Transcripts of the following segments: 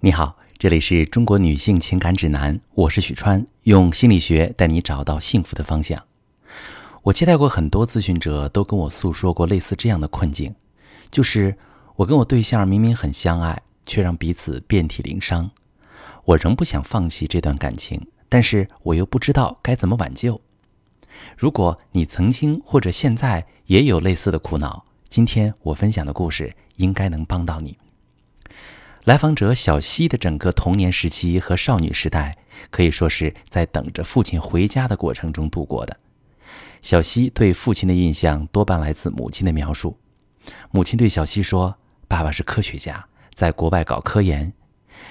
你好，这里是中国女性情感指南，我是许川，用心理学带你找到幸福的方向。我接待过很多咨询者，都跟我诉说过类似这样的困境，就是我跟我对象明明很相爱，却让彼此遍体鳞伤。我仍不想放弃这段感情，但是我又不知道该怎么挽救。如果你曾经或者现在也有类似的苦恼，今天我分享的故事应该能帮到你。来访者小西的整个童年时期和少女时代，可以说是在等着父亲回家的过程中度过的。小西对父亲的印象多半来自母亲的描述。母亲对小西说：“爸爸是科学家，在国外搞科研。”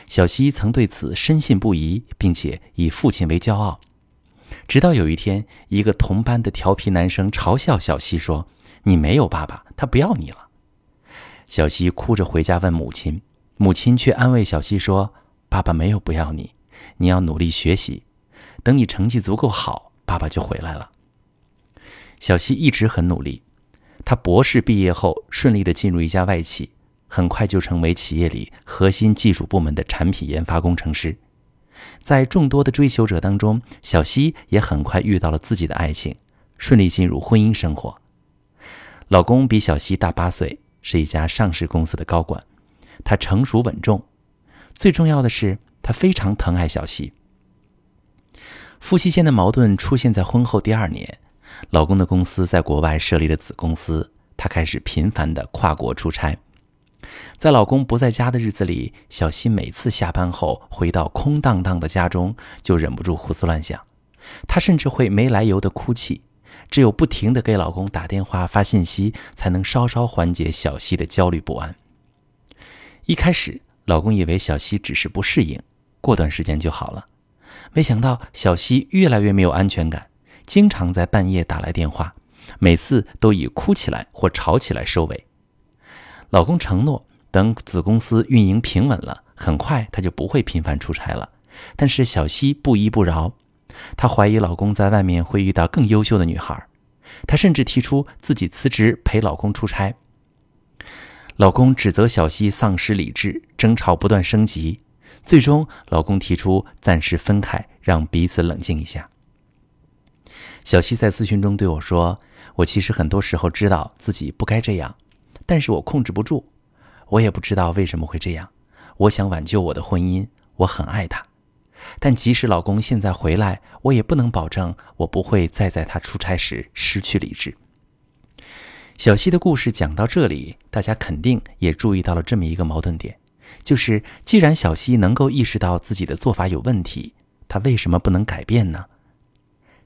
小西曾对此深信不疑，并且以父亲为骄傲。直到有一天，一个同班的调皮男生嘲笑小西说：“你没有爸爸，他不要你了。”小西哭着回家问母亲。母亲却安慰小西说：“爸爸没有不要你，你要努力学习，等你成绩足够好，爸爸就回来了。”小西一直很努力，他博士毕业后顺利的进入一家外企，很快就成为企业里核心技术部门的产品研发工程师。在众多的追求者当中，小西也很快遇到了自己的爱情，顺利进入婚姻生活。老公比小西大八岁，是一家上市公司的高管。他成熟稳重，最重要的是他非常疼爱小西。夫妻间的矛盾出现在婚后第二年，老公的公司在国外设立了子公司，他开始频繁的跨国出差。在老公不在家的日子里，小西每次下班后回到空荡荡的家中，就忍不住胡思乱想，她甚至会没来由的哭泣，只有不停的给老公打电话发信息，才能稍稍缓解小西的焦虑不安。一开始，老公以为小西只是不适应，过段时间就好了。没想到小西越来越没有安全感，经常在半夜打来电话，每次都以哭起来或吵起来收尾。老公承诺，等子公司运营平稳了，很快他就不会频繁出差了。但是小西不依不饶，她怀疑老公在外面会遇到更优秀的女孩，她甚至提出自己辞职陪老公出差。老公指责小西丧失理智，争吵不断升级，最终老公提出暂时分开，让彼此冷静一下。小西在咨询中对我说：“我其实很多时候知道自己不该这样，但是我控制不住，我也不知道为什么会这样。我想挽救我的婚姻，我很爱他，但即使老公现在回来，我也不能保证我不会再在他出差时失去理智。”小西的故事讲到这里，大家肯定也注意到了这么一个矛盾点，就是既然小西能够意识到自己的做法有问题，她为什么不能改变呢？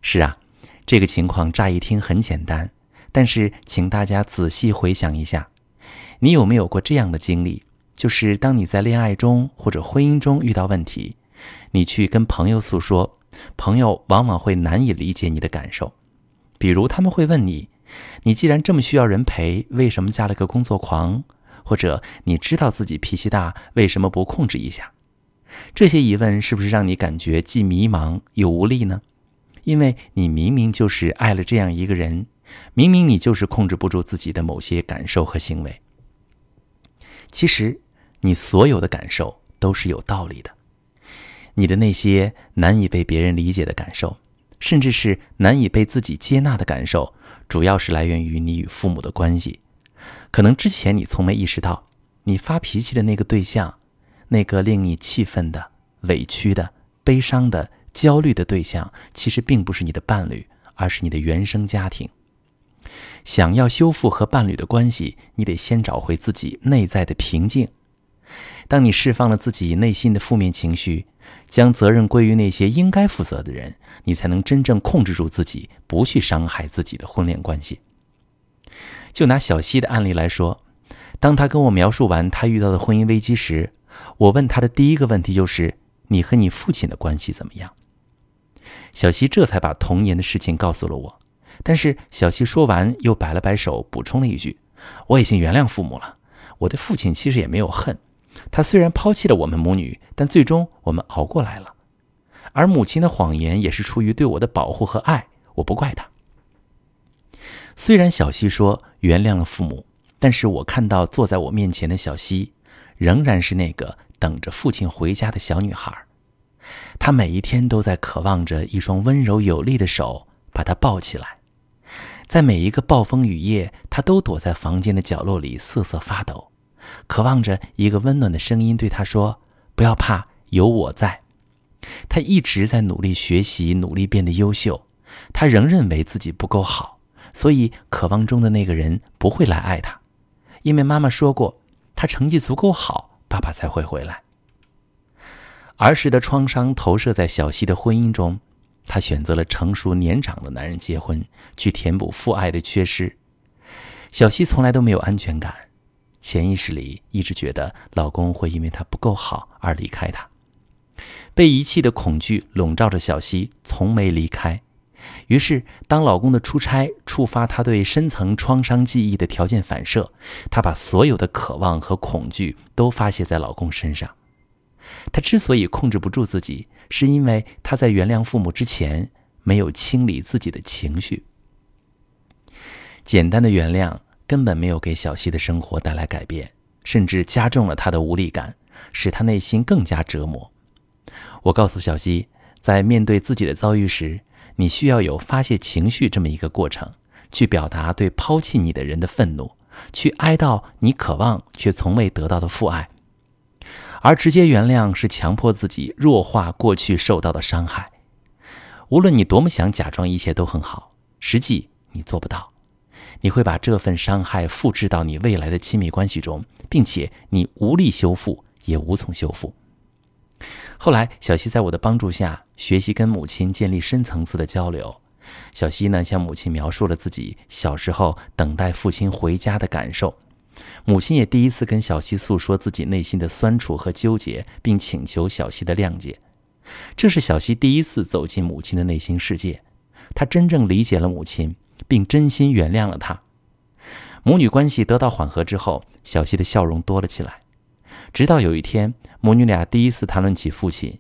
是啊，这个情况乍一听很简单，但是请大家仔细回想一下，你有没有过这样的经历？就是当你在恋爱中或者婚姻中遇到问题，你去跟朋友诉说，朋友往往会难以理解你的感受，比如他们会问你。你既然这么需要人陪，为什么嫁了个工作狂？或者你知道自己脾气大，为什么不控制一下？这些疑问是不是让你感觉既迷茫又无力呢？因为你明明就是爱了这样一个人，明明你就是控制不住自己的某些感受和行为。其实，你所有的感受都是有道理的。你的那些难以被别人理解的感受，甚至是难以被自己接纳的感受。主要是来源于你与父母的关系，可能之前你从没意识到，你发脾气的那个对象，那个令你气愤的、委屈的、悲伤的、焦虑的对象，其实并不是你的伴侣，而是你的原生家庭。想要修复和伴侣的关系，你得先找回自己内在的平静。当你释放了自己内心的负面情绪，将责任归于那些应该负责的人，你才能真正控制住自己，不去伤害自己的婚恋关系。就拿小西的案例来说，当他跟我描述完他遇到的婚姻危机时，我问他的第一个问题就是：“你和你父亲的关系怎么样？”小西这才把童年的事情告诉了我。但是小西说完又摆了摆手，补充了一句：“我已经原谅父母了，我对父亲其实也没有恨。”他虽然抛弃了我们母女，但最终我们熬过来了。而母亲的谎言也是出于对我的保护和爱，我不怪她。虽然小西说原谅了父母，但是我看到坐在我面前的小西，仍然是那个等着父亲回家的小女孩。她每一天都在渴望着一双温柔有力的手把她抱起来。在每一个暴风雨夜，她都躲在房间的角落里瑟瑟发抖，渴望着一个温暖的声音对他说：“不要怕，有我在。”他一直在努力学习，努力变得优秀。他仍认为自己不够好，所以渴望中的那个人不会来爱他，因为妈妈说过，他成绩足够好，爸爸才会回来。儿时的创伤投射在小溪的婚姻中，她选择了成熟年长的男人结婚，去填补父爱的缺失。小溪从来都没有安全感，潜意识里一直觉得老公会因为她不够好而离开她。被遗弃的恐惧笼罩着小溪，从没离开。于是，当老公的出差触发她对深层创伤记忆的条件反射，她把所有的渴望和恐惧都发泄在老公身上。她之所以控制不住自己，是因为她在原谅父母之前没有清理自己的情绪。简单的原谅根本没有给小溪的生活带来改变，甚至加重了她的无力感，使她内心更加折磨。我告诉小溪，在面对自己的遭遇时，你需要有发泄情绪这么一个过程，去表达对抛弃你的人的愤怒，去哀悼你渴望却从未得到的父爱。而直接原谅是强迫自己弱化过去受到的伤害。无论你多么想假装一切都很好，实际你做不到。你会把这份伤害复制到你未来的亲密关系中，并且你无力修复，也无从修复。后来，小西在我的帮助下学习跟母亲建立深层次的交流。小西呢，向母亲描述了自己小时候等待父亲回家的感受。母亲也第一次跟小西诉说自己内心的酸楚和纠结，并请求小西的谅解。这是小西第一次走进母亲的内心世界，他真正理解了母亲，并真心原谅了他。母女关系得到缓和之后，小溪的笑容多了起来。直到有一天，母女俩第一次谈论起父亲，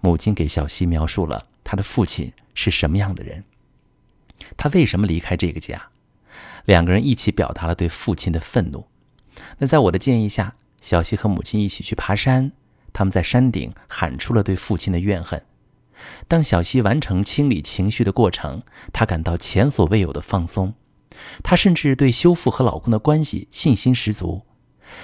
母亲给小溪描述了他的父亲是什么样的人，他为什么离开这个家。两个人一起表达了对父亲的愤怒。那在我的建议下，小西和母亲一起去爬山。他们在山顶喊出了对父亲的怨恨。当小西完成清理情绪的过程，她感到前所未有的放松。她甚至对修复和老公的关系信心十足。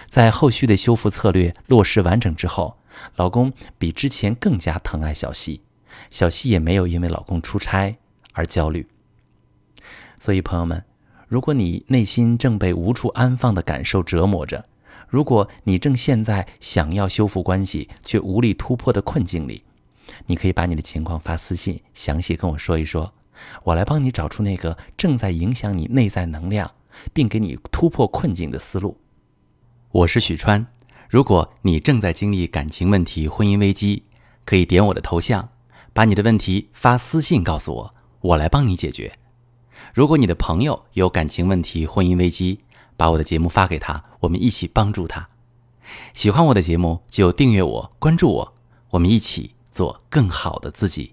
在后续的修复策略落实完整之后，老公比之前更加疼爱小西，小西也没有因为老公出差而焦虑。所以，朋友们。如果你内心正被无处安放的感受折磨着，如果你正陷在想要修复关系却无力突破的困境里，你可以把你的情况发私信，详细跟我说一说，我来帮你找出那个正在影响你内在能量，并给你突破困境的思路。我是许川，如果你正在经历感情问题、婚姻危机，可以点我的头像，把你的问题发私信告诉我，我来帮你解决。如果你的朋友有感情问题、婚姻危机，把我的节目发给他，我们一起帮助他。喜欢我的节目就订阅我、关注我，我们一起做更好的自己。